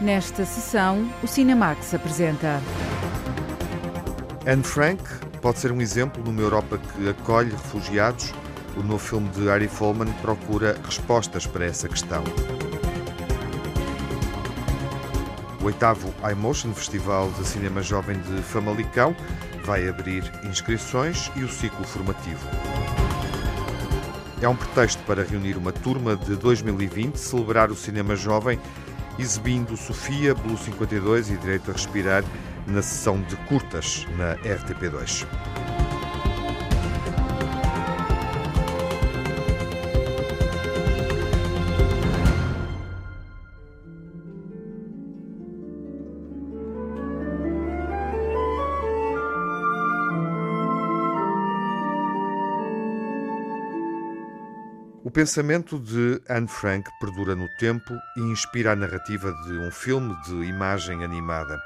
Nesta sessão, o Cinemax apresenta. Anne Frank pode ser um exemplo numa Europa que acolhe refugiados. O novo filme de Harry Folman procura respostas para essa questão. O oitavo iMotion Festival de Cinema Jovem de Famalicão vai abrir inscrições e o ciclo formativo. É um pretexto para reunir uma turma de 2020, celebrar o cinema jovem, exibindo Sofia, Blue 52 e Direito a Respirar na sessão de curtas na RTP2. Pensamento de Anne Frank perdura no tempo e inspira a narrativa de um filme de imagem animada.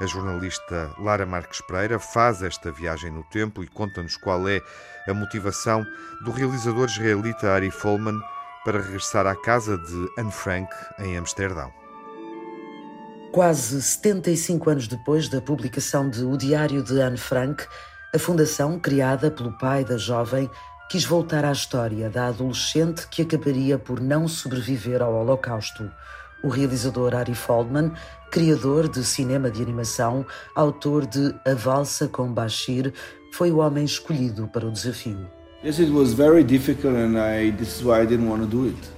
A jornalista Lara Marques Pereira faz esta viagem no tempo e conta-nos qual é a motivação do realizador israelita Ari Folman para regressar à casa de Anne Frank em Amsterdão. Quase 75 anos depois da publicação de O Diário de Anne Frank, a fundação, criada pelo pai da jovem, quis voltar à história da adolescente que acabaria por não sobreviver ao Holocausto. O realizador Ari Feldman, criador de cinema de animação, autor de A Valsa com Bashir, foi o homem escolhido para o desafio.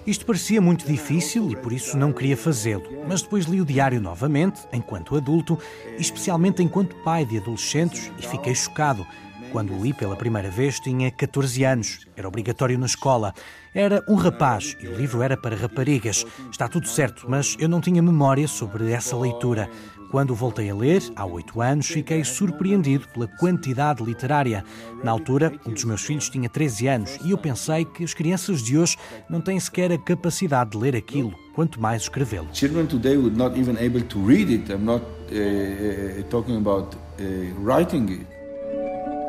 Isto parecia muito difícil e por isso não queria fazê-lo, mas depois li o diário novamente, enquanto adulto, e especialmente enquanto pai de adolescentes, e fiquei chocado. Quando o li pela primeira vez, tinha 14 anos. Era obrigatório na escola. Era um rapaz e o livro era para raparigas. Está tudo certo, mas eu não tinha memória sobre essa leitura. Quando voltei a ler, há oito anos, fiquei surpreendido pela quantidade literária. Na altura, um dos meus filhos tinha 13 anos e eu pensei que as crianças de hoje não têm sequer a capacidade de ler aquilo, quanto mais escrevê-lo. Children today would not even able to read it. I'm not uh, talking about uh, writing it.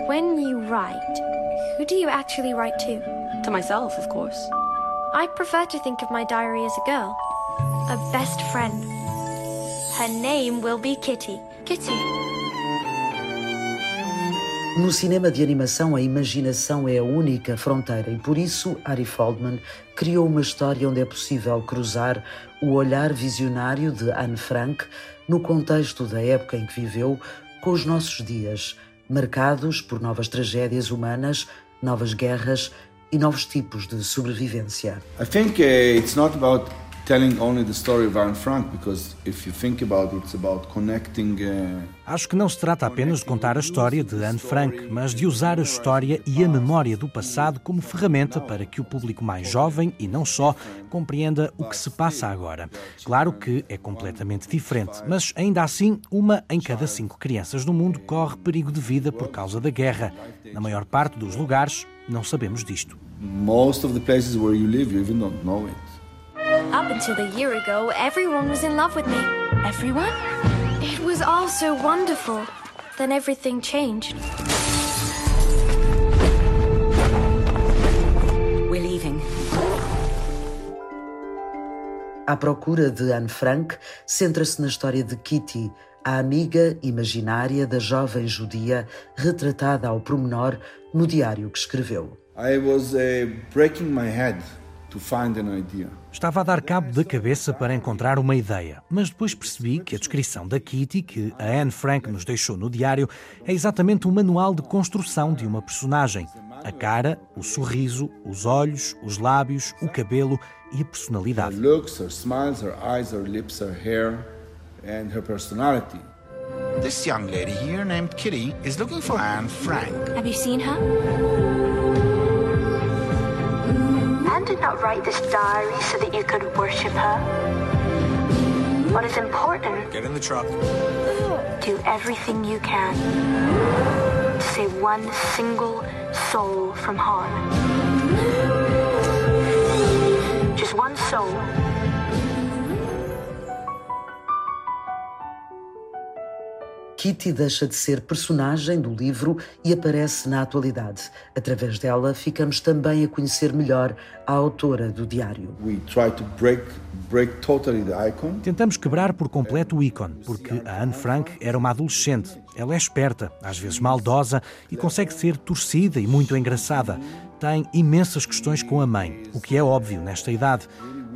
When you write, who do you actually write to? To myself, of course. I prefer to think of my diary as a girl, a best friend. Her name will be Kitty. Kitty. No cinema de animação, a imaginação é a única fronteira e por isso Ari Feldman criou uma história onde é possível cruzar o olhar visionário de Anne Frank no contexto da época em que viveu com os nossos dias, marcados por novas tragédias humanas, novas guerras e novos tipos de sobrevivência. I think uh, it's not about telling only the story of Anne Frank because if you think about it, it's about connecting. Acho que não se trata apenas de contar a história de Anne Frank, mas de usar a história e a memória do passado como ferramenta para que o público mais jovem e não só compreenda o que se passa agora. Claro que é completamente diferente, mas ainda assim, uma em cada cinco crianças no mundo corre perigo de vida por causa da guerra. Na maior parte dos lugares, não sabemos disto. Most of the places where you live, you even don't know it. Up until a year ago, everyone was in love with me. Everyone? It was all so wonderful. Then everything changed. We're leaving. À procura de Anne Frank, centra-se na história de Kitty, a amiga imaginária da jovem judia retratada ao promenor no diário que escreveu. I was uh, breaking my head to find an idea. Estava a dar cabo da cabeça para encontrar uma ideia, mas depois percebi que a descrição da Kitty que a Anne Frank nos deixou no diário é exatamente um manual de construção de uma personagem. A cara, o sorriso, os olhos, os lábios, o cabelo e a personalidade. Her looks, her smiles, her eyes, her lips, her hair, and her personality. This young lady here named Kitty is looking for Anne Frank. Have you seen her? Did not write this diary so that you could worship her. What is important, Get in the truck. do everything you can to save one single soul from harm. Just one soul. Kitty deixa de ser personagem do livro e aparece na atualidade. Através dela, ficamos também a conhecer melhor a autora do diário. Break, break totally Tentamos quebrar por completo o ícone, porque a Anne Frank era uma adolescente. Ela é esperta, às vezes maldosa e consegue ser torcida e muito engraçada. Tem imensas questões com a mãe, o que é óbvio nesta idade.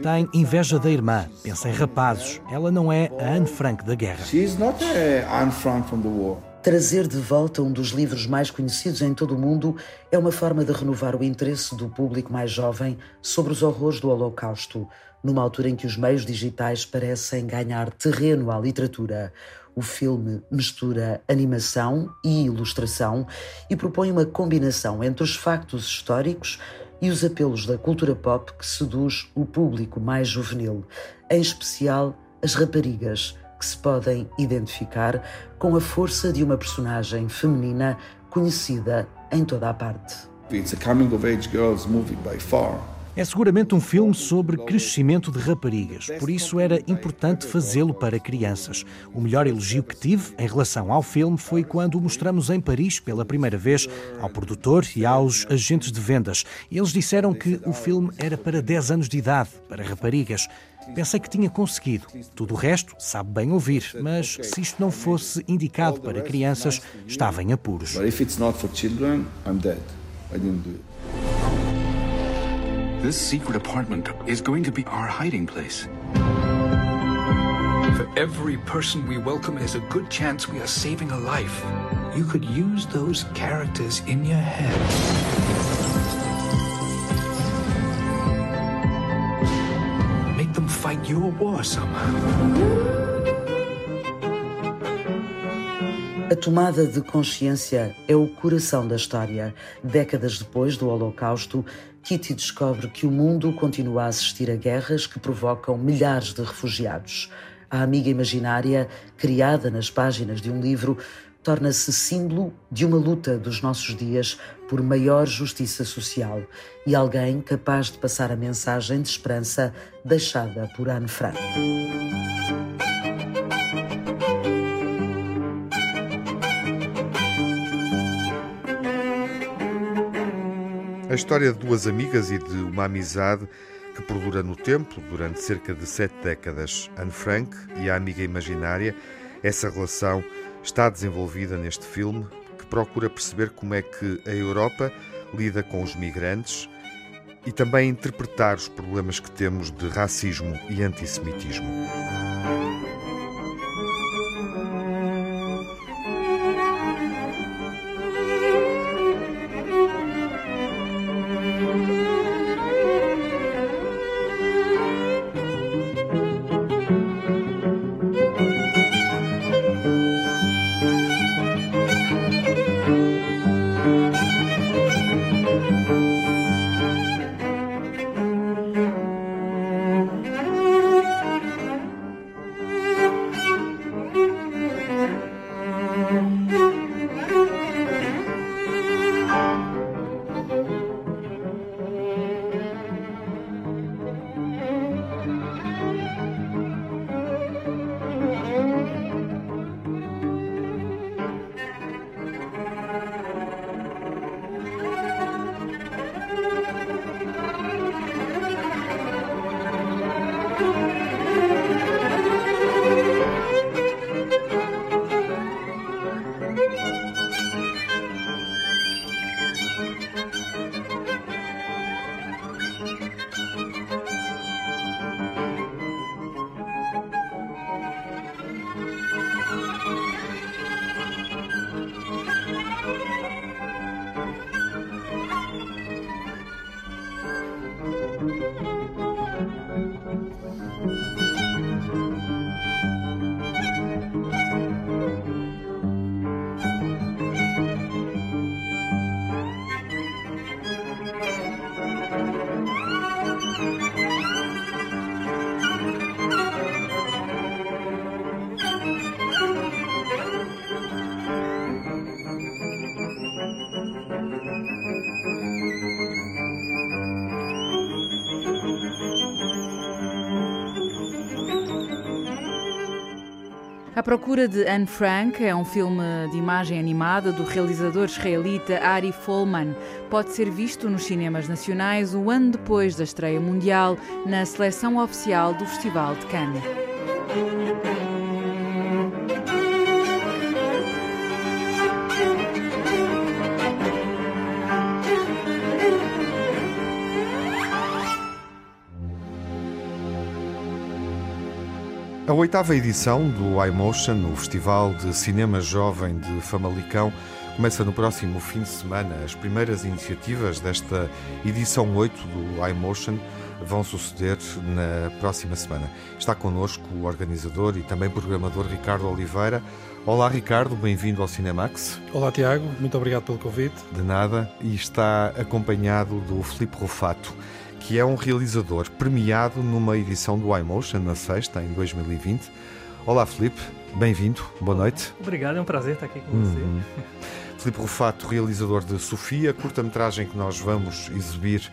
Tem inveja da irmã, pensa em rapazes. Ela não é a Anne Frank da guerra. Anne Frank from the war. Trazer de volta um dos livros mais conhecidos em todo o mundo é uma forma de renovar o interesse do público mais jovem sobre os horrores do Holocausto, numa altura em que os meios digitais parecem ganhar terreno à literatura. O filme mistura animação e ilustração e propõe uma combinação entre os factos históricos e os apelos da cultura pop que seduz o público mais juvenil, em especial as raparigas, que se podem identificar com a força de uma personagem feminina conhecida em toda a parte. It's a coming of age girls movie by far. É seguramente um filme sobre crescimento de raparigas, por isso era importante fazê-lo para crianças. O melhor elogio que tive em relação ao filme foi quando o mostramos em Paris pela primeira vez ao produtor e aos agentes de vendas. Eles disseram que o filme era para 10 anos de idade, para raparigas. Pensei que tinha conseguido. Tudo o resto sabe bem ouvir, mas se isto não fosse indicado para crianças, estava em apuros. If it's not for children, I'm dead. I didn't do it. This secret apartment is going to be our hiding place. For every person we welcome is a good chance we are saving a life. You could use those characters in your head. Make them fight your war somehow. A tomada de consciência é o coração da história. Décadas depois do Holocausto, Kitty descobre que o mundo continua a assistir a guerras que provocam milhares de refugiados. A amiga imaginária, criada nas páginas de um livro, torna-se símbolo de uma luta dos nossos dias por maior justiça social e alguém capaz de passar a mensagem de esperança deixada por Anne Frank. A história de duas amigas e de uma amizade que perdura no tempo durante cerca de sete décadas. Anne Frank e a amiga imaginária, essa relação está desenvolvida neste filme que procura perceber como é que a Europa lida com os migrantes e também interpretar os problemas que temos de racismo e antissemitismo. A Procura de Anne Frank é um filme de imagem animada do realizador israelita Ari Folman. Pode ser visto nos cinemas nacionais um ano depois da estreia mundial na seleção oficial do Festival de Cannes. A oitava edição do iMotion, o Festival de Cinema Jovem de Famalicão, começa no próximo fim de semana. As primeiras iniciativas desta edição 8 do iMotion vão suceder na próxima semana. Está connosco o organizador e também programador Ricardo Oliveira. Olá Ricardo, bem-vindo ao Cinemax. Olá Tiago, muito obrigado pelo convite. De nada, e está acompanhado do Filipe Rufato que é um realizador premiado numa edição do iMotion, na sexta, em 2020. Olá, Felipe, bem-vindo, boa noite. Obrigado, é um prazer estar aqui com uhum. você. Filipe Rufato, realizador de Sofia, curta-metragem que nós vamos exibir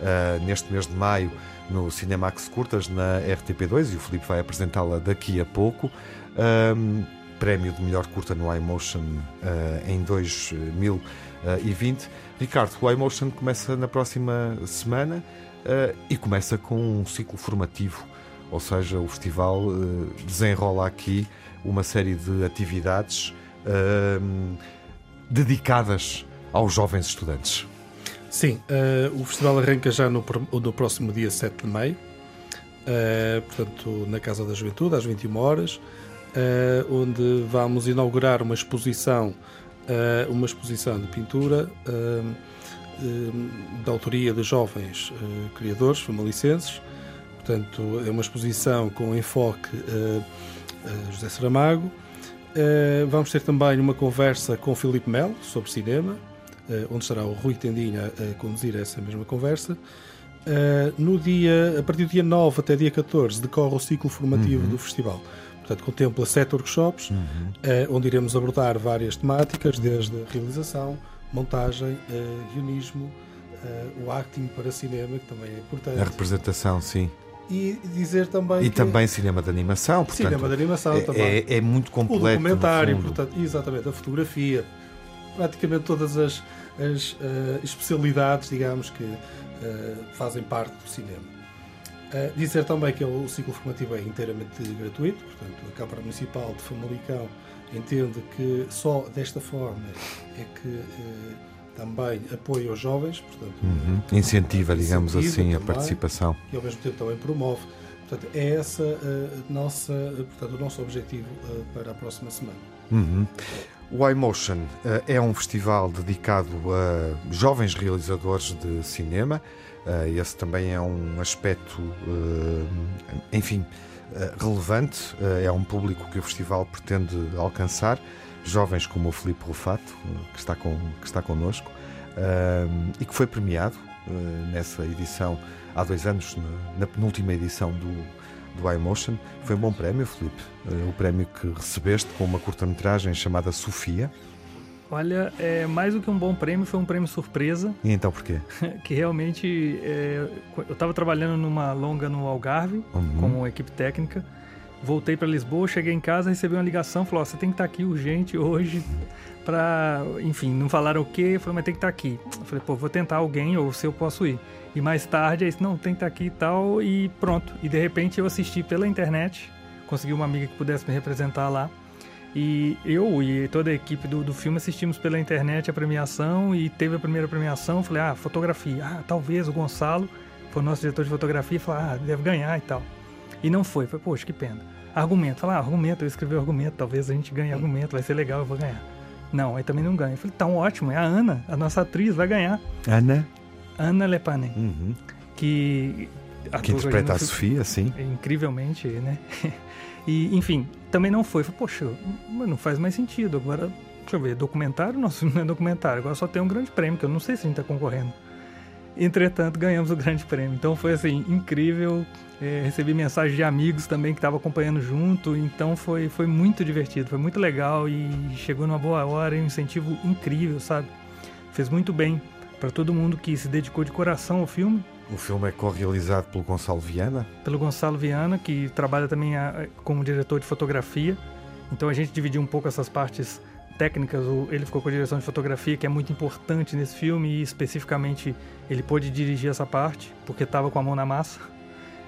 uh, neste mês de maio no Cinemax Curtas na RTP2 e o Filipe vai apresentá-la daqui a pouco. Um, prémio de melhor curta no iMotion uh, em 2020. Ricardo, o iMotion começa na próxima semana. Uh, e começa com um ciclo formativo, ou seja, o festival uh, desenrola aqui uma série de atividades uh, dedicadas aos jovens estudantes. Sim, o festival arranca já no, no, próximo dia 7 de maio, portanto, na Casa da Juventude, às 21 horas, onde vamos inaugurar uma exposição, uma exposição de pintura da autoria de jovens eh, criadores famalicenses. Portanto, é uma exposição com enfoque eh, José Saramago. Eh, vamos ter também uma conversa com Filipe Melo sobre cinema, onde estará o Rui Tendinha a conduzir essa mesma conversa. no dia, a partir do dia 9 até dia 14 decorre o ciclo formativo uhum. do festival. Portanto, contempla sete workshops, uhum. onde iremos abordar várias temáticas, desde realização, montagem, uh, guionismo, uh, o acting para cinema, que também é importante. A representação, sim. E dizer também. E também cinema de animação, portanto. Cinema de animação é, também. É, é muito completo. O documentário, portanto, exatamente, a fotografia, praticamente todas as, as uh, especialidades, digamos, que uh, fazem parte do cinema. Uh, dizer também que o ciclo formativo é inteiramente gratuito, portanto, a Câmara Municipal de Famalicão entende que só desta forma é que eh, também apoia os jovens, portanto, uhum. incentiva, digamos incentiva assim, também, a participação. E ao mesmo tempo também promove. Portanto, é essa uh, nossa, portanto, o nosso objetivo uh, para a próxima semana. Uhum. O iMotion é um festival dedicado a jovens realizadores de cinema. esse também é um aspecto, enfim, eh, relevante, eh, é um público que o festival pretende alcançar, jovens como o Filipe Rufato, que está, com, que está connosco, eh, e que foi premiado nessa edição há dois anos, na penúltima edição do, do iMotion. Foi um bom prémio, Filipe, o prémio que recebeste com uma curta-metragem chamada Sofia. Olha, é, mais do que um bom prêmio, foi um prêmio surpresa. E então por quê? que realmente é, eu estava trabalhando numa longa no Algarve, uhum. como equipe técnica. Voltei para Lisboa, cheguei em casa, recebi uma ligação, falou: oh, você tem que estar tá aqui urgente hoje para, enfim, não falaram o quê, falei, mas tem que estar tá aqui. Eu falei, pô, vou tentar alguém ou se eu posso ir. E mais tarde, aí não, tem que estar tá aqui e tal, e pronto. E de repente eu assisti pela internet, consegui uma amiga que pudesse me representar lá. E eu e toda a equipe do, do filme assistimos pela internet a premiação e teve a primeira premiação. Falei, ah, fotografia. Ah, talvez o Gonçalo, foi o nosso diretor de fotografia, falou, ah, deve ganhar e tal. E não foi. Foi, poxa, que pena. Argumento. Falei, ah, argumento, eu escrevi o argumento, talvez a gente ganhe argumento, vai ser legal, eu vou ganhar. Não, aí também não ganha. Eu falei, tão ótimo, é a Ana, a nossa atriz, vai ganhar. Ana? Ana Lepanen. Uhum. Que. Que interpreta a Sofia, sim. Incrivelmente, né? E, enfim, também não foi. Falei, poxa, não faz mais sentido. Agora, deixa eu ver, documentário? Nossa, não é documentário. Agora só tem um grande prêmio, que eu não sei se a gente está concorrendo. Entretanto, ganhamos o grande prêmio. Então foi assim, incrível. É, recebi mensagem de amigos também que estavam acompanhando junto. Então foi, foi muito divertido, foi muito legal e chegou numa boa hora um incentivo incrível, sabe? Fez muito bem para todo mundo que se dedicou de coração ao filme o filme é co-realizado pelo Gonçalo Viana? Pelo Gonçalo Viana, que trabalha também a, como diretor de fotografia. Então a gente dividiu um pouco essas partes técnicas. Ele ficou com a direção de fotografia, que é muito importante nesse filme, e especificamente ele pôde dirigir essa parte, porque estava com a mão na massa.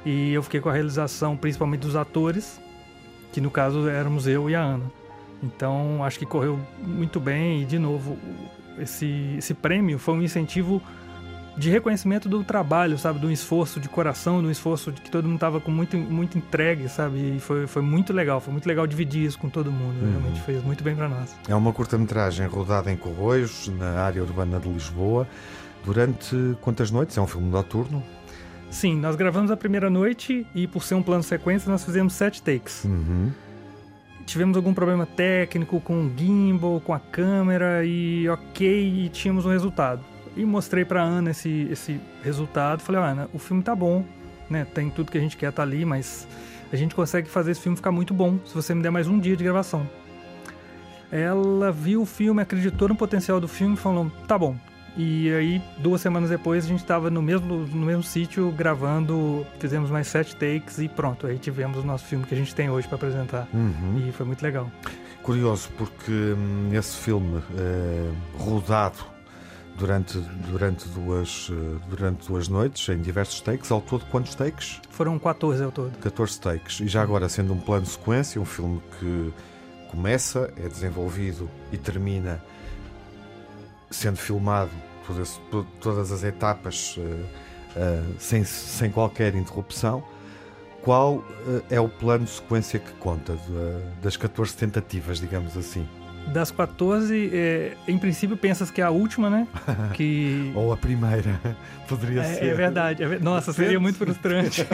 E eu fiquei com a realização, principalmente dos atores, que no caso éramos eu e a Ana. Então acho que correu muito bem e, de novo, esse, esse prêmio foi um incentivo de reconhecimento do trabalho, sabe? Do esforço de coração, do esforço de que todo mundo estava com muito, muito entregue, sabe? E foi, foi muito legal, foi muito legal dividir isso com todo mundo. Uhum. Realmente fez muito bem para nós. É uma curta-metragem rodada em Corroios, na área urbana de Lisboa. Durante quantas noites? É um filme noturno? Sim, nós gravamos a primeira noite e, por ser um plano sequência, nós fizemos sete takes. Uhum. Tivemos algum problema técnico com o gimbal, com a câmera e ok, e tínhamos um resultado e mostrei para Ana esse, esse resultado. Falei, Ana, o filme tá bom, né? Tem tudo que a gente quer tá ali, mas a gente consegue fazer esse filme ficar muito bom se você me der mais um dia de gravação. Ela viu o filme, acreditou no potencial do filme e falou, tá bom. E aí, duas semanas depois, a gente estava no mesmo, no mesmo sítio gravando, fizemos mais sete takes e pronto. Aí tivemos o nosso filme que a gente tem hoje para apresentar. Uhum. E foi muito legal. Curioso, porque hum, esse filme é, rodado durante, durante, duas, eh, durante duas noites, em diversos takes. Ao todo, quantos takes? Foram 14 ao todo. 14 takes. E já agora, sendo um plano de sequência, um filme que começa, é desenvolvido e termina sendo filmado todas, todas as etapas uh, uh, sem, sem qualquer interrupção. Qual uh, é o plano de sequência que conta de, das 14 tentativas, digamos assim? Das 14, é, em princípio pensas que é a última, né? Que... Ou a primeira, poderia é, ser. É verdade. É, nossa, seria muito frustrante.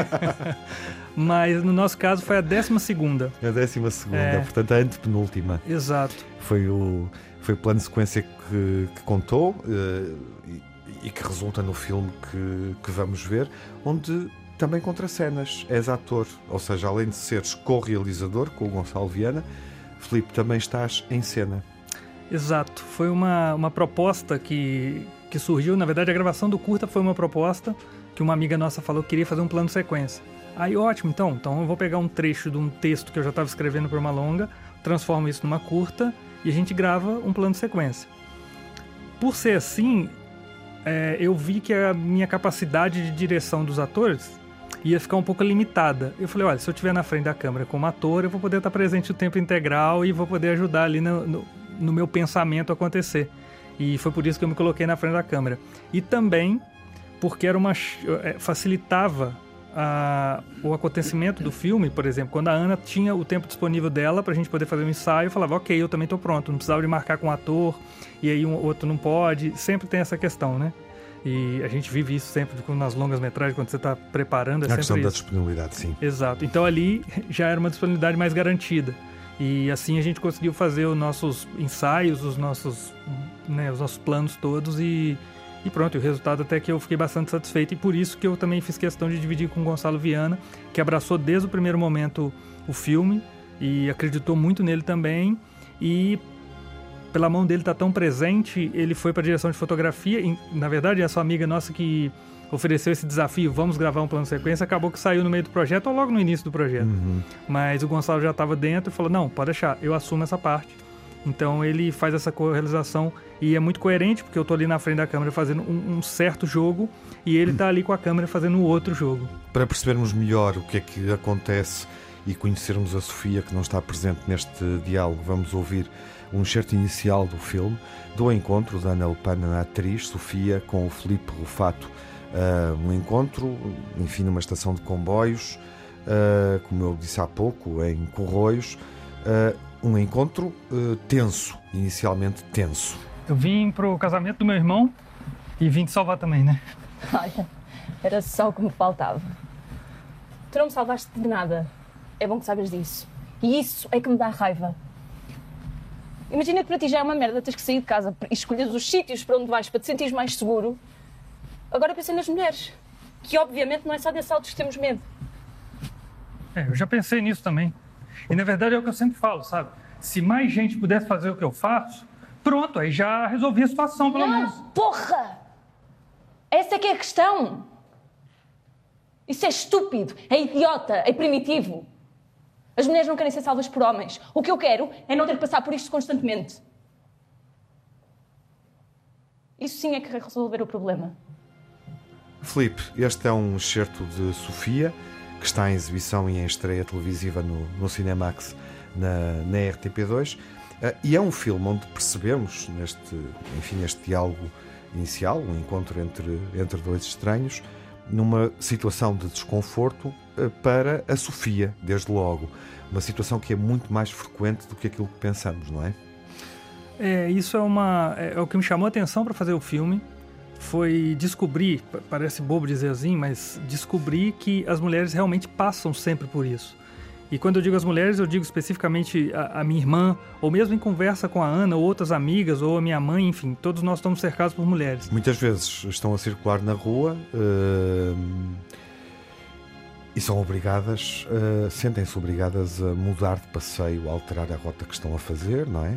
Mas no nosso caso foi a 12 segunda. A 12 segunda, é. portanto a antepenúltima. Exato. Foi o, foi o plano de sequência que, que contou uh, e, e, que resulta no filme que, que vamos ver, onde também contracenas. És ator, ou seja, além de seres co-realizador com o Gonçalo Viana, Felipe, também estás em cena. Exato. Foi uma, uma proposta que, que surgiu. Na verdade, a gravação do curta foi uma proposta que uma amiga nossa falou que queria fazer um plano sequência. Aí, ótimo, então. Então, eu vou pegar um trecho de um texto que eu já estava escrevendo para uma longa, transformo isso numa curta e a gente grava um plano sequência. Por ser assim, é, eu vi que a minha capacidade de direção dos atores ia ficar um pouco limitada. Eu falei, olha, se eu estiver na frente da câmera como ator, eu vou poder estar presente o tempo integral e vou poder ajudar ali no, no, no meu pensamento acontecer. E foi por isso que eu me coloquei na frente da câmera. E também porque era uma é, facilitava a, o acontecimento do filme, por exemplo, quando a Ana tinha o tempo disponível dela para a gente poder fazer um ensaio, eu falava, ok, eu também estou pronto, não precisava de marcar com o ator, e aí um outro não pode, sempre tem essa questão, né? E a gente vive isso sempre nas longas metragens, quando você está preparando. É a questão isso. da disponibilidade, sim. Exato. Então ali já era uma disponibilidade mais garantida. E assim a gente conseguiu fazer os nossos ensaios, os nossos, né, os nossos planos todos e, e pronto, o resultado até que eu fiquei bastante satisfeito. E por isso que eu também fiz questão de dividir com o Gonçalo Viana, que abraçou desde o primeiro momento o filme e acreditou muito nele também. E pela mão dele tá tão presente, ele foi para a direção de fotografia. E, na verdade, essa amiga nossa que ofereceu esse desafio, vamos gravar um plano sequência, acabou que saiu no meio do projeto ou logo no início do projeto. Uhum. Mas o Gonçalo já estava dentro e falou: não, pode deixar, eu assumo essa parte. Então ele faz essa co-realização e é muito coerente, porque eu estou ali na frente da câmera fazendo um, um certo jogo e ele está ali com a câmera fazendo outro jogo. Para percebermos melhor o que é que acontece e conhecermos a Sofia, que não está presente neste diálogo, vamos ouvir um excerto inicial do filme, do encontro da Ana Lepana, a atriz Sofia, com o Felipe Rufato. Uh, um encontro, enfim, numa estação de comboios, uh, como eu disse há pouco, em Corroios. Uh, um encontro tenso, inicialmente tenso. Eu vim para o casamento do meu irmão e vim te salvar também, né? Olha, era só o que me faltava. Tu não me salvaste de nada. É bom que sabes disso. E isso é que me dá raiva. Imagina que para ti já é uma merda, tens que sair de casa e escolheres os sítios para onde vais para te sentires mais seguro. Agora pensa nas mulheres, que obviamente não é só de assaltos que temos medo. É, eu já pensei nisso também. E na verdade é o que eu sempre falo, sabe? Se mais gente pudesse fazer o que eu faço, pronto, aí já resolvi a situação, pelo não, menos. Porra! Essa é que é a questão. Isso é estúpido, é idiota, é primitivo. As mulheres não querem ser salvas por homens. O que eu quero é não ter que passar por isto constantemente. Isso sim é que resolver o problema. Filipe, este é um excerto de Sofia, que está em exibição e em estreia televisiva no, no Cinemax na, na RTP2. Uh, eh, e é um filme onde percebemos, neste, enfim, neste diálogo inicial, um encontro entre, entre dois estranhos, numa situação de desconforto uh, para a Sofia, desde logo. Uma situação que é muito mais frequente do que aquilo que pensamos, não é? É, isso é, uma, é, é o que me chamou a atenção para fazer o filme foi descobrir, parece bobo dizer assim, mas descobrir que as mulheres realmente passam sempre por isso. E quando eu digo as mulheres, eu digo especificamente a, a, minha irmã, ou mesmo em conversa com a Ana, ou outras amigas, ou a minha mãe, enfim, todos nós estamos cercados por mulheres. Muitas vezes estão a circular na rua uh, e são obrigadas, uh, sentem-se obrigadas a mudar de passeio, a alterar a rota que estão a fazer, não é?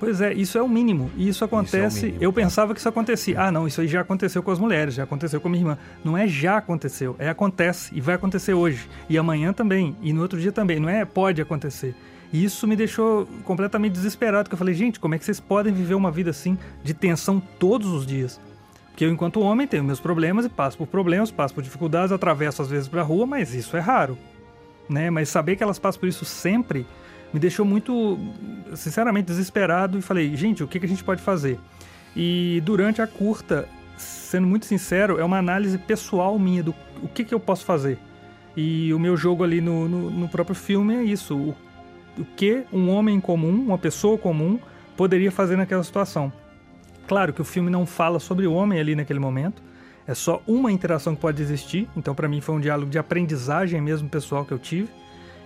Pois é, isso é o mínimo. E isso acontece. Isso é eu pensava que isso acontecia. Ah, não, isso aí já aconteceu com as mulheres, já aconteceu com a minha irmã. Não é já aconteceu, é acontece e vai acontecer hoje. E amanhã também, e no outro dia também. Não é pode acontecer. E isso me deixou completamente desesperado, porque eu falei, gente, como é que vocês podem viver uma vida assim de tensão todos os dias? Porque eu, enquanto homem, tenho meus problemas e passo por problemas, passo por dificuldades, atravesso às vezes para a rua, mas isso é raro. Né? Mas saber que elas passam por isso sempre me deixou muito, sinceramente, desesperado e falei, gente, o que, que a gente pode fazer? E durante a curta, sendo muito sincero, é uma análise pessoal minha do o que, que eu posso fazer. E o meu jogo ali no, no, no próprio filme é isso: o, o que um homem comum, uma pessoa comum, poderia fazer naquela situação. Claro que o filme não fala sobre o homem ali naquele momento, é só uma interação que pode existir, então para mim foi um diálogo de aprendizagem mesmo pessoal que eu tive.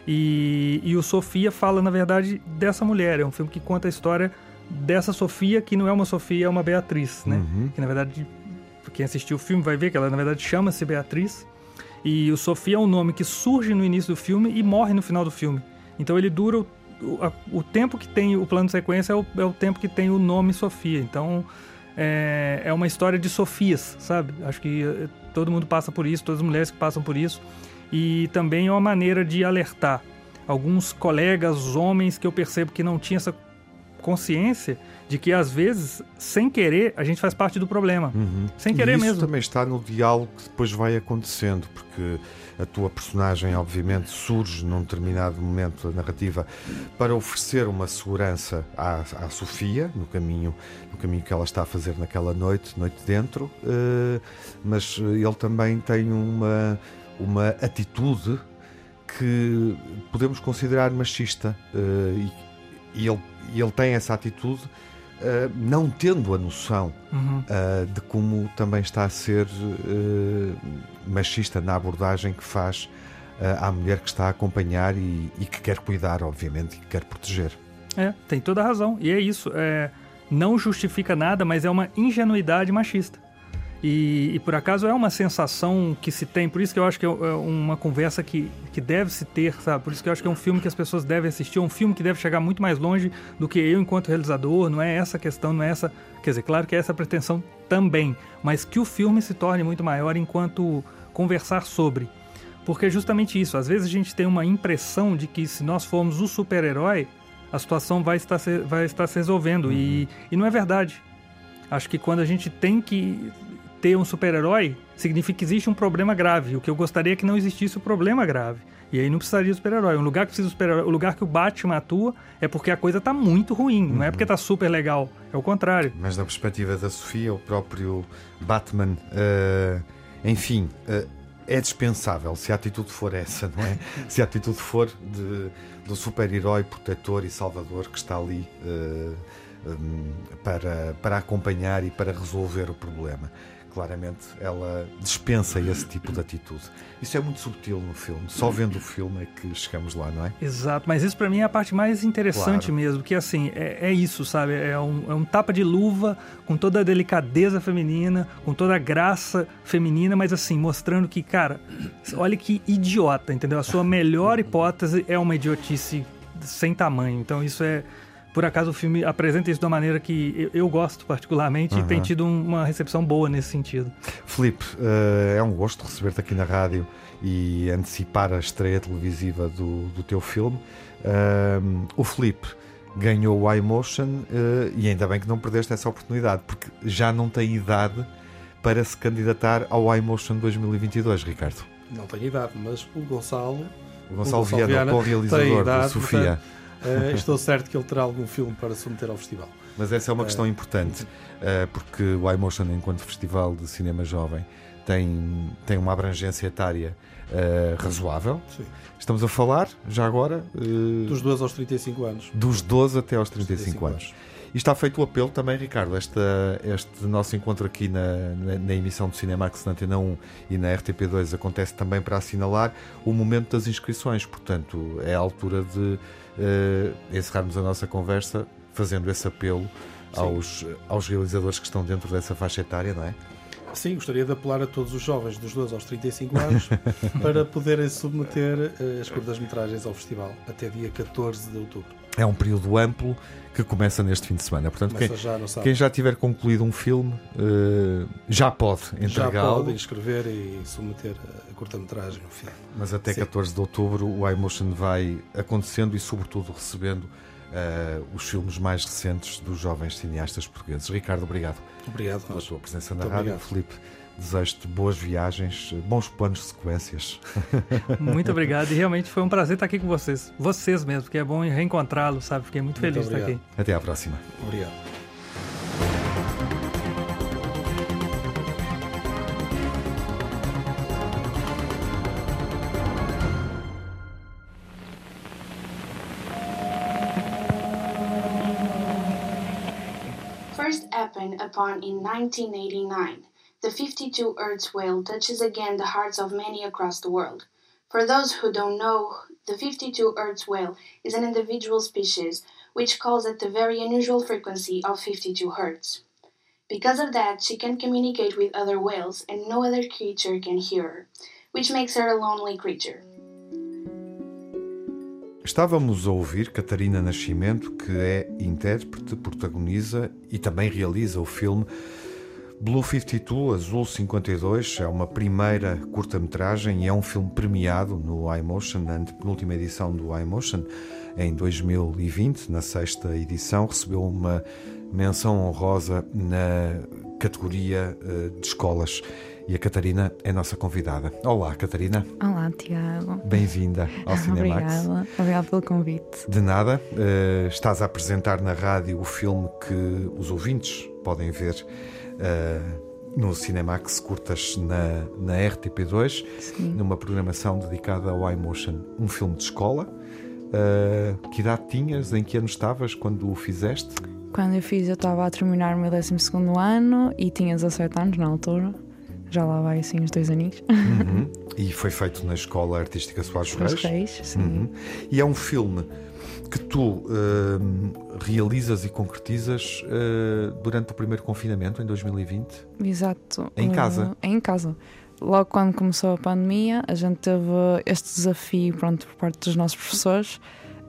E, e o Sofia fala, na verdade, dessa mulher. É um filme que conta a história dessa Sofia, que não é uma Sofia, é uma Beatriz, né? Uhum. Que na verdade, quem assistiu o filme vai ver que ela na verdade chama-se Beatriz. E o Sofia é um nome que surge no início do filme e morre no final do filme. Então ele dura o, o, o tempo que tem o plano de sequência é o, é o, tempo que tem o nome Sofia. Então é, é uma história de Sofias, sabe? Acho que eh, todo mundo passa por isso, todas as mulheres que passam por isso e também é uma maneira de alertar alguns colegas homens que eu percebo que não tinham essa consciência de que às vezes, sem querer, a gente faz parte do problema. Uhum. Sem querer e isso mesmo. também está no diálogo que depois vai acontecendo, porque a tua personagem, obviamente, surge num determinado momento da narrativa para oferecer uma segurança à, à Sofia no caminho, no caminho que ela está a fazer naquela noite, noite dentro, uh, mas ele também tem uma uma atitude que podemos considerar machista uh, e, e, ele, e ele tem essa atitude uh, não tendo a noção uhum. uh, de como também está a ser machista na abordagem que faz à mulher que está a acompanhar e, e, que quer cuidar, obviamente, e que quer proteger. É, tem toda a razão. E é isso. É, não justifica nada, mas é uma ingenuidade machista. E, e, por acaso é uma sensação que se tem, por isso que eu acho que é, é uma conversa que, que deve se ter, sabe? Por isso que eu acho que é um filme que as pessoas devem assistir, é um filme que deve chegar muito mais longe do que eu enquanto realizador, não é essa questão, não é essa. Quer dizer, claro que é essa pretensão também, mas que o filme se torne muito maior enquanto conversar sobre. Porque é justamente isso, às vezes a gente tem uma impressão de que se nós formos o super-herói, a situação vai estar se, vai estar se resolvendo. Uhum. E, e não é verdade. Acho que quando a gente tem que ter um super-herói significa que existe um problema grave. O que eu gostaria é que não existisse o um problema grave. E aí não precisaria do super-herói. Um lugar que precisa do super-herói, o lugar que o Batman atua é porque a coisa tá muito ruim, uhum. não é porque tá super legal. É o contrário. Mas da perspectiva da Sofia, o próprio Batman, uh, enfim, uh, é dispensável se a atitude for essa, não é? se a atitude for de, do super-herói protetor e salvador que está ali. Uh, um, para, para acompanhar e para resolver o problema claramente ela dispensa esse tipo de atitude. Isso é muito subtil no filme. Só vendo o filme é que chegamos lá, não é? Exato, mas isso para mim é a parte mais interessante claro. mesmo, que assim, é, é, isso, sabe? É um, é um tapa de luva com toda a delicadeza feminina, com toda a graça feminina, mas assim, mostrando que, cara, olha que idiota, entendeu? A sua melhor hipótese é uma idiotice sem tamanho. Então isso é por acaso o filme apresenta isso de uma maneira que eu, eu gosto particularmente uhum. e tem tido uma recepção boa nesse sentido. Felipe, uh, é um gosto receber-te aqui na rádio e antecipar a estreia televisiva do, do teu filme. Uh, o Felipe ganhou o iMotion uh, e ainda bem que não perdeste essa oportunidade, porque já não tem idade para se candidatar ao iMotion 2022, Ricardo. Não tem idade, mas o Gonçalo. O Gonçalo, o Gonçalo Viana, Viana co-realizador idade, Sofia. Portanto, uh, estou certo que ele terá algum filme para submeter ao festival. Mas essa é uma questão importante, uh, porque o iMotion, enquanto festival de cinema jovem, tem, tem uma abrangência etária uh, razoável. Sim. Estamos a falar, já agora. Uh, dos 12 aos 35 anos. Dos 12 até aos 35, 35 anos. anos. E está feito o apelo também, Ricardo, esta, este nosso encontro aqui na, na, na emissão do Cinemax na Antena 1 e na RTP2 acontece também para assinalar o momento das inscrições. Portanto, é a altura de uh, encerrarmos a nossa conversa fazendo esse apelo aos, aos realizadores que estão dentro dessa faixa etária, não é? Sim, gostaria de apelar a todos os jovens dos 12 aos 35 anos para poderem submeter uh, as curtas-metragens ao festival até dia 14 de outubro. É um período amplo que começa neste fim de semana. Portanto, quem já, quem já, tiver concluído um filme uh, já pode entregá-lo. Já pode inscrever e submeter a curta-metragem no filme. Mas até Sim. 14 de outubro o iMotion vai acontecendo e, sobretudo, recebendo uh, os filmes mais recentes dos jovens cineastas portugueses. Ricardo, obrigado. Obrigado pela sua presença na Muito rádio. Obrigado. Felipe, desejo-te boas viagens, bons planos de sequências. Muito obrigado e realmente foi um prazer estar aqui com vocês. Vocês mesmo, que é bom reencontrá-los, sabe? Fiquei muito, muito feliz obrigado. de estar aqui. Até à próxima. Obrigado. In 1989. The 52 Earths whale touches again the hearts of many across the world. For those who don't know, the 52 Earths whale is an individual species which calls at the very unusual frequency of 52 hertz. Because of that, she can communicate with other whales and no other creature can hear her, which makes her a lonely creature. Estávamos a ouvir Catarina Nascimento, que é intérprete, protagoniza e também realiza o filme Blue 52, Azul 52. É uma primeira curta-metragem e é um filme premiado no iMotion, na penúltima edição do iMotion, em 2020, na sexta edição. Recebeu uma menção honrosa na categoria eh, de escolas e a Catarina é nossa convidada. Olá, Catarina. Olá, Tiago. Bem-vinda ao Cinemax. Obrigada. Obrigada pelo convite. De nada. Uh, estás a apresentar na rádio o filme que os ouvintes podem ver uh, no Cinemax Curtas na, na RTP2, Sim. numa programação dedicada ao iMotion. Um filme de escola. Uh, que idade tinhas? Em que ano estavas quando o fizeste? Quando eu fiz, eu estava a terminar o meu 12 ano e tinha 17 anos na altura já lá vai assim uns dois aninhos. Uhum. E foi feito na Escola Artística Soares Reis. Reis, sim. Uhum. E é um filme que tu uh, realizas e concretizas uh, durante o primeiro confinamento, em 2020? Exato. Em casa? Uh, em casa. Logo quando começou a pandemia, a gente teve este desafio pronto, por parte dos nossos professores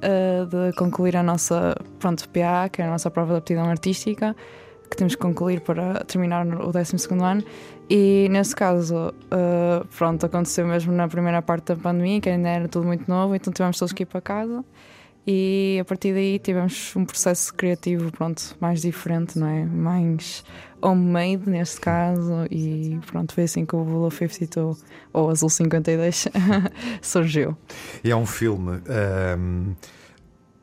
de concluir a nossa pronto, PA, que é a nossa prova de aptidão artística, que temos que concluir para terminar o 12 ano e nesse caso, uh, pronto, aconteceu mesmo na primeira parte da pandemia, que ainda era tudo muito novo, então tivemos todos que ir para casa. E a partir daí tivemos um processo criativo, pronto, mais diferente, não é? Mais homemade neste caso, e pronto, foi assim que o Blue 52 ou Azul 52 surgiu. É um filme um,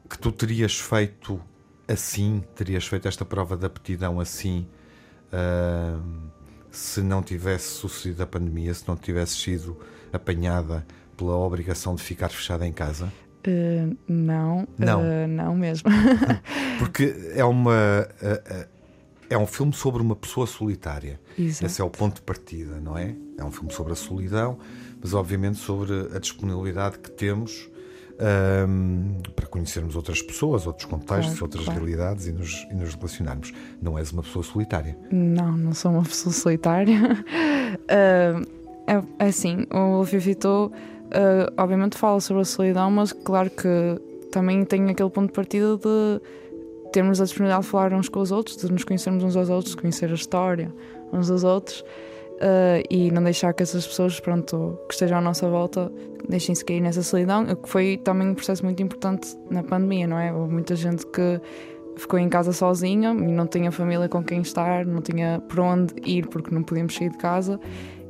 que tu terias feito assim, terias feito esta prova de aptidão assim. Um, se não tivesse sucedido a pandemia, se não tivesse sido apanhada pela obrigação de ficar fechada em casa? Uh, não, não, uh, não mesmo. Porque é uma uh, é um filme sobre uma pessoa solitária. Exato. Esse é o ponto de partida, não é? É um filme sobre a solidão, mas obviamente sobre a disponibilidade que temos um, para conhecermos outras pessoas, outros contextos, claro, outras claro. realidades e nos, e nos, relacionarmos. Não és uma pessoa solitária. Não, não sou uma pessoa solitária. uh, é, assim, o Vivito uh, obviamente fala sobre a solidão, mas claro que também tem aquele ponto de partida de termos a disponibilidade de falar uns com os outros, de nos conhecermos uns aos outros, de conhecer a história uns dos outros. Uh, e não deixar que essas pessoas pronto, que estejam à nossa volta deixem-se cair nessa solidão, que foi também um processo muito importante na pandemia, não é? Houve muita gente que ficou em casa sozinha e não tinha família com quem estar, não tinha por onde ir porque não podíamos sair de casa.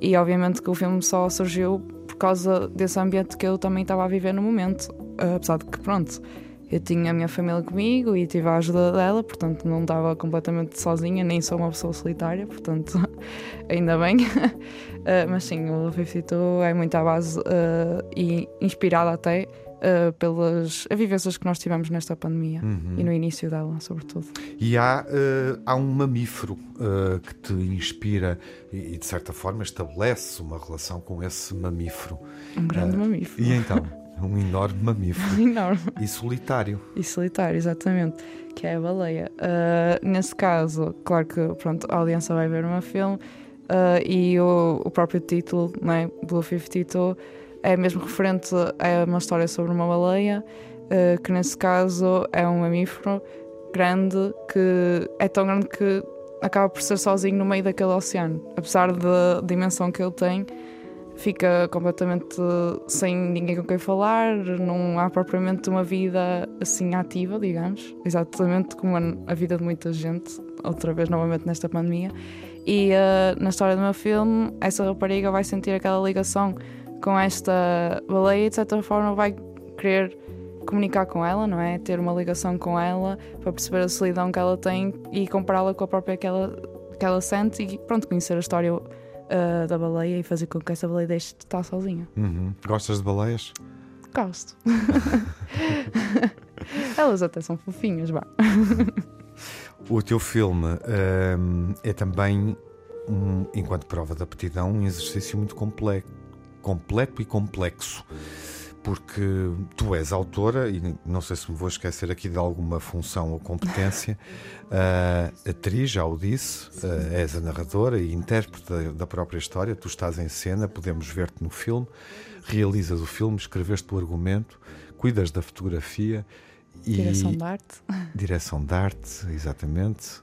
E obviamente que o filme só surgiu por causa desse ambiente que eu também estava a viver no momento. Uh, apesar de que, pronto, eu tinha a minha família comigo e tive a ajuda dela, portanto não estava completamente sozinha, nem sou uma pessoa solitária, portanto ainda bem. uh, mas sim, o 52 é muito à base uh, e inspirada até uh, pelas vivências que nós tivemos nesta pandemia uhum. e no início dela, sobretudo. E há, há um mamífero que te inspira e, de certa forma estabelece uma relação com esse mamífero. Um grande mamífero. E então? Um enorme mamífero. enorme. E solitário. E solitário, exatamente. Que é a baleia. Uh, nesse caso, claro que pronto, a audiência vai ver o meu filme uh, e o, o, próprio título, né, Blue 52, é mesmo referente a uma história sobre uma baleia, uh, que nesse caso é um mamífero grande que é tão grande que acaba por ser sozinho no meio daquele oceano. Apesar da dimensão que ele tem, fica completamente sem ninguém com quem falar, não há propriamente uma vida assim ativa, digamos, exatamente como a vida de muita gente, outra vez novamente nesta pandemia. E uh, na história do meu filme, essa rapariga vai sentir aquela ligação com esta baleia e de certa forma vai querer comunicar com ela, não é? Ter uma ligação com ela para perceber a solidão que ela tem e compará-la com a própria que ela, que ela sente e pronto, conhecer a história uh, da baleia e fazer com que essa baleia deixe de estar sozinha. Uhum. Gostas de baleias? Gosto. Elas até são fofinhas, vá. o teu filme um, é também, um, enquanto prova de aptidão, um exercício muito complexo, completo e complexo. Porque tu és autora, e não sei se me vou esquecer aqui de alguma função ou competência, uh, atriz, já o disse, uh, és a narradora e intérprete da, da, própria história, tu estás em cena, podemos ver-te no filme, realizas o filme, escreveste o argumento, cuidas da fotografia e. Direção de arte. Direção de arte, exatamente.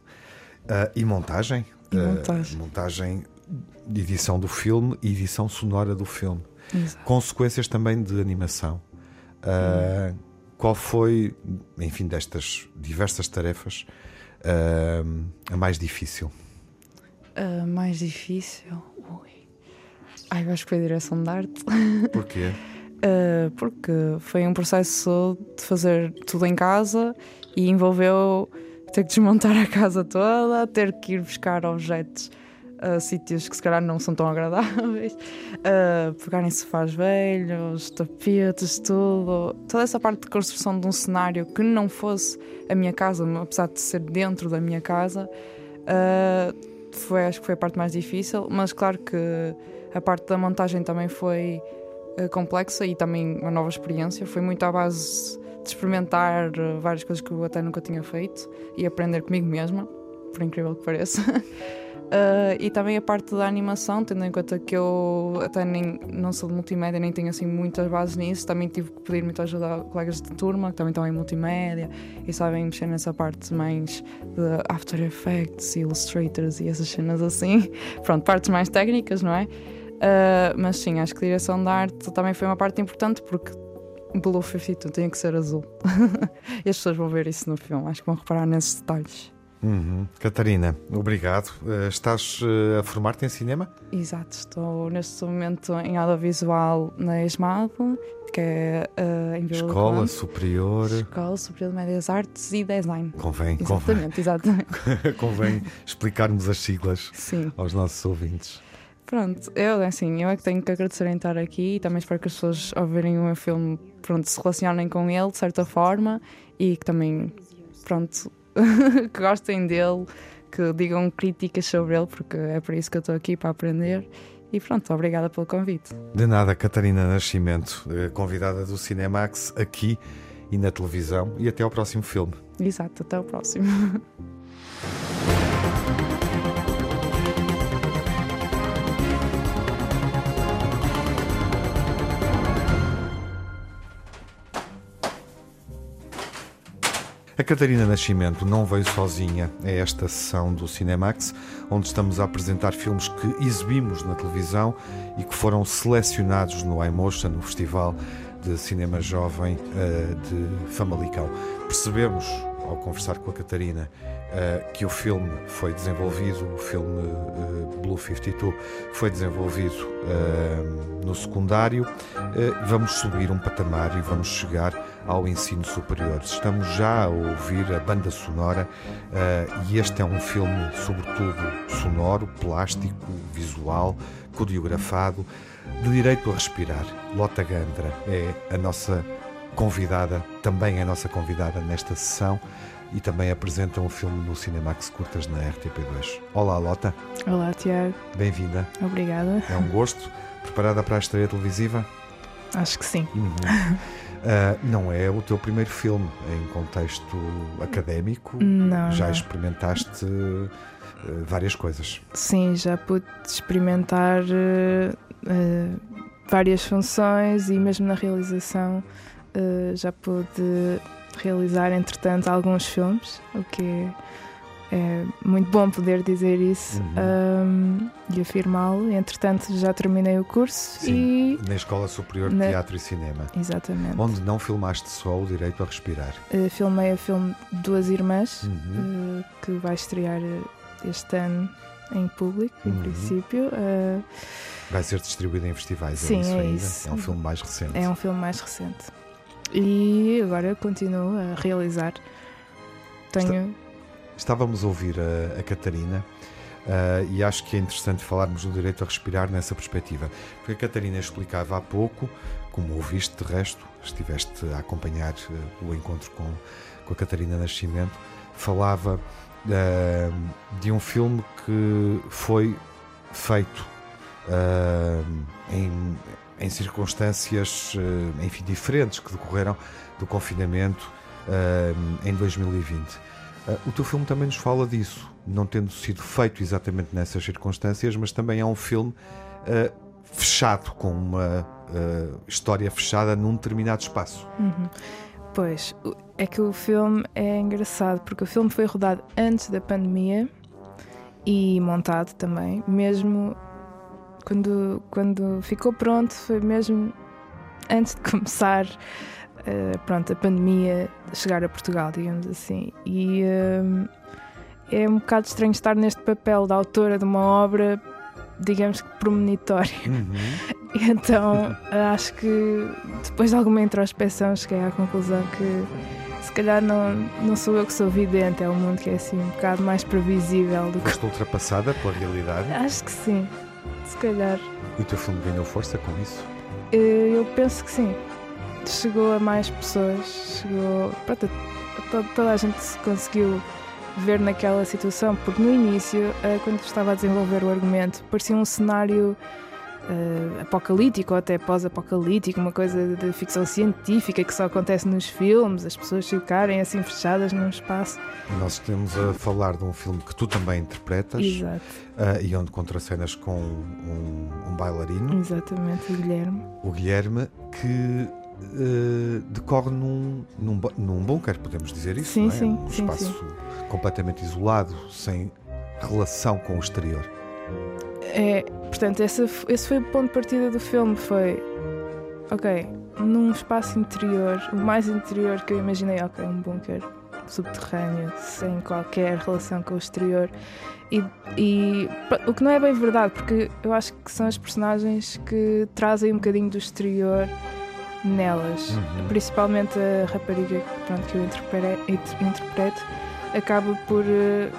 Uh, e montagem. E montagem. montagem, edição do filme e edição sonora do filme. Exato. consequências também de animação. Uh, qual foi, enfim, destas diversas tarefas, uh, a mais difícil? A mais difícil? Ui. Ai, eu acho que foi a direção de arte. Porquê? Uh, porque foi um processo de fazer tudo em casa e envolveu ter que desmontar a casa toda, ter que ir buscar objetos a sítios que se calhar não são tão agradáveis, uh, pegarem sofás velhos, tapetes, tudo. Toda essa parte de construção de um cenário que não fosse a minha casa, apesar de ser dentro da minha casa, uh, foi, acho que foi a parte mais difícil, mas claro que a parte da montagem também foi complexa e também uma nova experiência. Foi muito à base de experimentar várias coisas que eu até nunca tinha feito e aprender comigo mesma, por incrível que pareça. Uh, e também a parte da animação, tendo em conta que eu até nem, não sou de multimédia, nem tenho assim muitas bases nisso, também tive que pedir muita ajuda a colegas de turma que também estão em multimédia e sabem mexer nessa parte mais de After Effects, Illustrators e essas cenas assim. Pronto, partes mais técnicas, não é? Uh, mas sim, acho que a direção de arte também foi uma parte importante porque Blue 52 tinha que ser azul. e as pessoas vão ver isso no filme, acho que vão reparar nesses detalhes. Uhum. Catarina, obrigado. Uh, estás uh, a formar-te em cinema? Exato, estou neste momento em audiovisual na ESMAD, que é uh, em Vila Escola Superior. Escola Superior de Médias Artes e Design. Convém, exatamente, convém. Exatamente. convém explicarmos as siglas Sim. aos nossos ouvintes. Pronto, eu assim, eu é que tenho que agradecer em estar aqui e também espero que as pessoas ao verem o meu filme pronto, se relacionem com ele de certa forma e que também pronto, que gostem dele, que digam críticas sobre ele, porque é por isso que eu estou aqui para aprender. E pronto, obrigada pelo convite. De nada, Catarina Nascimento, eh, convidada do Cinemax aqui e na televisão. E até ao próximo filme. Exato, até ao próximo. A Catarina Nascimento não veio sozinha a esta sessão do Cinemax, onde estamos a apresentar filmes que exibimos na televisão e que foram selecionados no iMotion, no Festival de Cinema Jovem uh, de Famalicão. Percebemos, ao conversar com a Catarina, uh, que o filme foi desenvolvido, o filme uh, Blue 52 foi desenvolvido no secundário. vamos subir um patamar e vamos chegar ao ensino superior. Estamos já a ouvir a banda sonora e este é um filme, sobretudo, sonoro, plástico, visual, coreografado de Direito a Respirar. Lota Gandra é a nossa convidada, também é a nossa convidada nesta sessão e também apresenta um filme no Cinemax Curtas na RTP2. Olá, Lota. Olá, Tiago. Bem-vinda. Obrigada. É um gosto. Preparada para a estreia televisiva? Acho que sim. Uhum. Uh, não é o teu primeiro filme em contexto académico? Não. Já não. experimentaste uh, várias coisas? Sim, já pude experimentar uh, várias funções e mesmo na realização já pude realizar entretanto alguns filmes, o que é, é muito bom poder dizer isso uhum. um, e afirmá-lo. Entretanto, já terminei o curso Sim, e. Na Escola Superior de na... Teatro e Cinema. Exatamente. Onde não filmaste só o Direito a Respirar. Uh, filmei o filme Duas Irmãs, uhum. uh, que vai estrear este ano em público, em uhum. princípio. Uh, Vai ser distribuído em festivais, é Sim, é isso é ainda? Isso. É um filme mais recente. É um filme mais recente. E agora continuo a realizar. Tenho. Estávamos a ouvir a, a Catarina. Uh, e acho que é interessante falarmos do direito a respirar nessa perspectiva. Porque a Catarina explicava há pouco, como ouviste de resto, estiveste a acompanhar uh, o encontro com, com a Catarina Nascimento, falava uh, de um filme que foi feito em, em, circunstâncias enfim, diferentes que decorreram do confinamento em 2020. O teu filme também nos fala disso, não tendo sido feito exatamente nessas circunstâncias, mas também é um filme fechado, com uma história fechada num determinado espaço. Uhum. Pois, é que o filme é engraçado, porque o filme foi rodado antes da pandemia e montado também, mesmo quando, quando ficou pronto, foi mesmo antes de começar uh, pronto, a pandemia chegar a Portugal, digamos assim. E uh, é um bocado estranho estar neste papel da autora de uma obra, digamos que premonitória. Uhum. Então acho que depois de alguma introspeção cheguei à conclusão que se calhar não, não sou eu que sou vidente, é um mundo que é assim um bocado mais previsível do que. Foste ultrapassada pela realidade? Acho que sim, se calhar. E o teu filme ganhou força com isso? Eh, eu penso que sim. Chegou a mais pessoas, chegou. Pronto, toda a gente se conseguiu ver naquela situação, porque no início, eh, quando estava a desenvolver o argumento, parecia um cenário uh, apocalíptico ou até pós-apocalíptico, uma coisa de ficção científica que só acontece nos filmes, as pessoas ficarem assim fechadas num espaço. Nós estamos a falar de um filme que tu também interpretas uh, e onde contracenas com um, um, bailarino. Exatamente, o Guilherme. O Guilherme que uh, decorre num, num, num bunker, podemos dizer isso, sim, é? Sim, um sim, espaço completamente isolado, sem relação com o exterior. É, portanto, esse, esse foi o ponto de partida do filme. Foi, ok, num espaço interior, o mais interior que eu imaginei, ok, um bunker subterrâneo, sem qualquer relação com o exterior. E, e, o que não é bem verdade, porque eu acho que são as personagens que trazem um bocadinho do exterior nelas. Uhum. Principalmente a rapariga pronto, que eu interpreto, acaba por uh,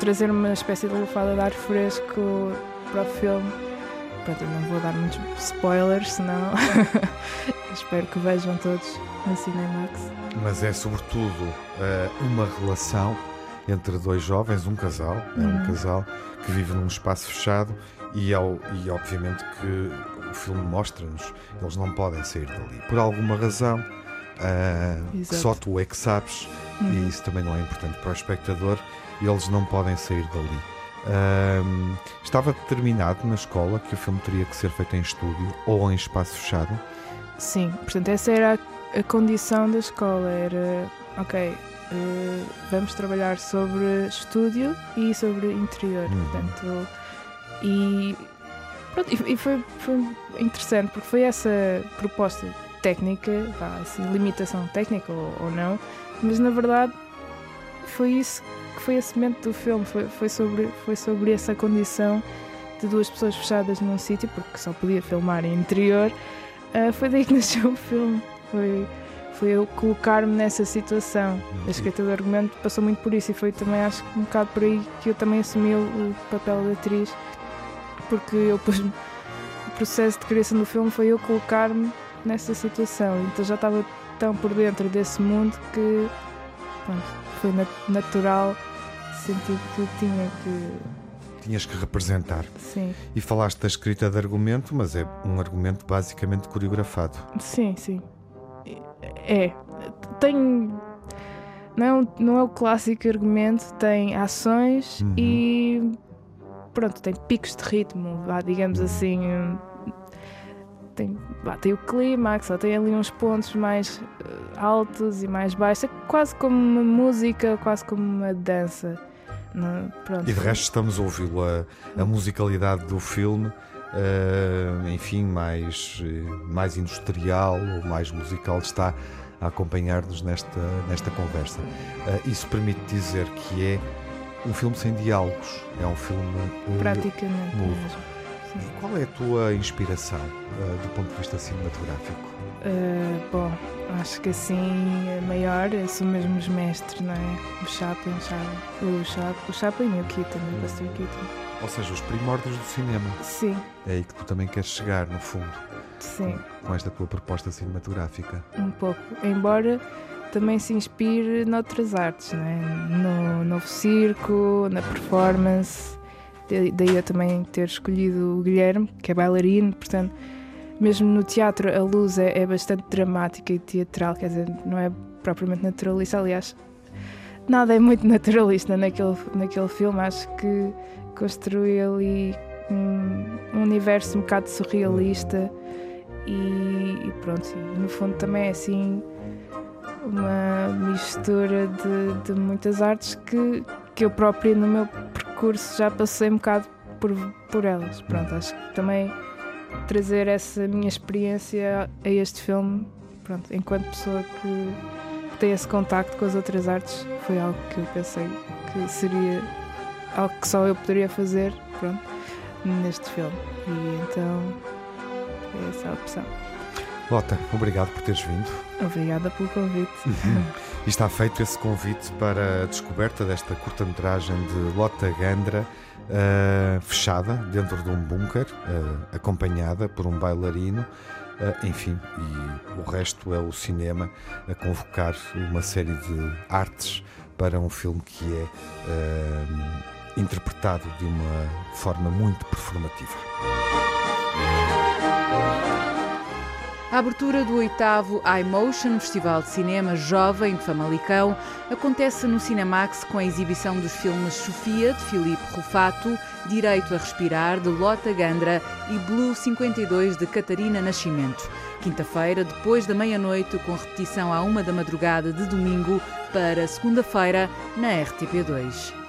trazer uma espécie de lufada de ar fresco para o filme. Pronto, eu não vou dar muitos spoilers, senão espero que vejam todos no Cinemax. Mas é sobretudo uh, uma relação entre dois jovens, um casal, é um uhum. casal que vive num espaço fechado e, ao, e obviamente que o filme mostra-nos, eles não podem sair dali. Por alguma razão, uh, só tu é que sabes, uhum. e isso também não é importante para o espectador, eles não podem sair dali. Um, estava determinado na escola que o filme teria que ser feito em estúdio ou em espaço fechado? Sim, portanto, essa era a condição da escola era, ok, uh, vamos trabalhar sobre estúdio e sobre interior, uhum. portanto, e, pronto, e, e foi, foi, interessante porque foi essa proposta técnica, vá, assim, limitação técnica ou, ou, não, mas na verdade foi isso que foi a semente do filme, foi, foi, sobre, foi sobre essa condição de duas pessoas fechadas num sítio, porque só podia filmar em interior, uh, foi daí que nasceu o filme. Foi, foi eu colocar-me nessa situação. A escrita do argumento passou muito por isso e foi também, acho que um bocado por aí que eu também assumi o papel de atriz, porque eu pus, o processo de criação do filme foi eu colocar-me nessa situação. Então já estava tão por dentro desse mundo que pronto, foi natural sentir que tinha que tinhas que representar. Sim. E falaste da escrita de argumento, mas é um argumento basicamente coreografado. Sim, sim. É. Tem. Não é, um, não é o clássico argumento, tem ações uhum. e. Pronto, tem picos de ritmo, digamos uhum. assim. Tem, tem o clímax, tem ali uns pontos mais eh, altos e mais baixos, é quase como uma música, quase como uma dança. Pronto. E de resto estamos a ouvi-lo, a, a, musicalidade do filme, uh, enfim, mais, mais industrial ou mais musical está a acompanhar-nos nesta, nesta conversa. Uh, isso permite dizer que é um filme sem diálogos, é um filme uh, praticamente mudo. Qual é a tua inspiração do ponto de vista cinematográfico? bom, Acho que assim, a maior são mesmo os mestres, não é? O Chaplin, o Chaplin, o Chaplin e o Keaton, o Buster Keaton. Ou seja, os primórdios do cinema. Sim. É aí que tu também queres chegar, no fundo. Sim. Com, com esta tua proposta cinematográfica. Um pouco. Embora também se inspire noutras artes, não é? No novo circo, na performance. Daí eu também ter escolhido o Guilherme, que é bailarino, portanto mesmo no teatro a luz é, é bastante dramática e teatral, quer dizer, não é propriamente naturalista. Aliás, nada é muito naturalista naquele, naquele filme. Acho que construí ali um, um universo um bocado surrealista e, e, pronto, no fundo também é assim uma mistura de, de muitas artes que, que eu própria no meu percurso já passei um bocado por, por elas. Pronto, acho que também trazer essa minha experiência a este filme, pronto, enquanto pessoa que tem esse contacto com as outras artes, foi algo que eu pensei que seria algo que só eu poderia fazer, pronto, neste filme. E então é essa a opção. Lota, obrigado por teres vindo. Obrigada pelo convite. Uhum. E está feito esse convite para a descoberta desta curta-metragem de Lota Gandra uh, fechada dentro de um bunker, uh, acompanhada por um bailarino. Uh, enfim, e o resto é o cinema a convocar uma série de artes para um filme que é interpretado de uma forma muito performativa. A abertura do oitavo iMotion, Festival de Cinema Jovem de Famalicão, acontece no Cinemax com a exibição dos filmes Sofia, de Filipe Rufato, Direito a Respirar, de Lota Gandra e Blue 52, de Catarina Nascimento. Quinta-feira, depois da meia-noite, com repetição à uma da madrugada de domingo para segunda-feira, na RTP2.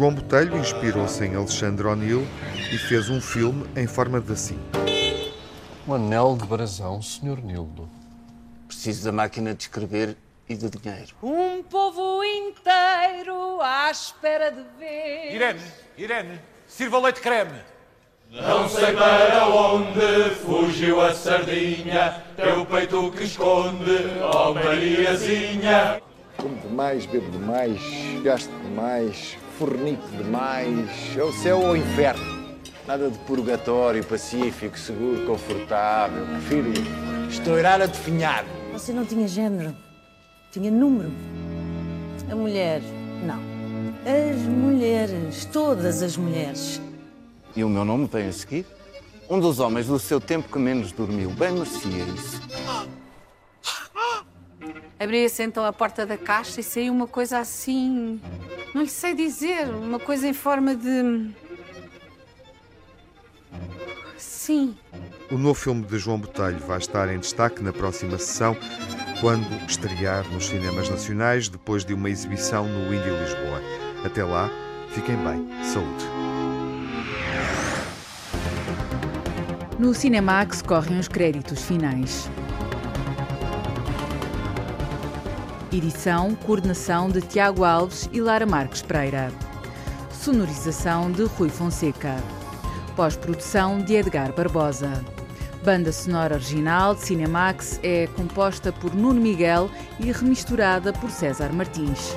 João Botelho inspirou-se em Alexandre O'Neill e fez um filme em forma de assim. Um anel de brasão, Sr. Nildo. Preciso da máquina de escrever e do dinheiro. Um povo inteiro à espera de ver. Irene, Irene, sirva leite creme. Não sei para onde fugiu a sardinha, teu peito que esconde, ó oh Mariazinha. Como demais, bebo demais, gasto demais, fornico demais. É o céu ou o inferno. Nada de purgatório, pacífico, seguro, confortável. Prefiro estourar a definhar. Você não tinha género, tinha número. A mulher, não. As mulheres, todas as mulheres. E o meu nome vem a seguir? Um dos homens do seu tempo que menos dormiu. Bem merecia isso. Abria-se então a porta da caixa e saiu uma coisa assim. Não lhe sei dizer, uma coisa em forma de. Sim. O novo filme de João Botelho vai estar em destaque na próxima sessão, quando estrear nos cinemas nacionais, depois de uma exibição no Indy Lisboa. Até lá, fiquem bem. Saúde. No Cinemax correm os créditos finais. Edição, coordenação de Tiago Alves e Lara Marques Pereira. Sonorização de Rui Fonseca. Pós-produção de Edgar Barbosa. Banda sonora original de Cinemax é composta por Nuno Miguel e remisturada por César Martins.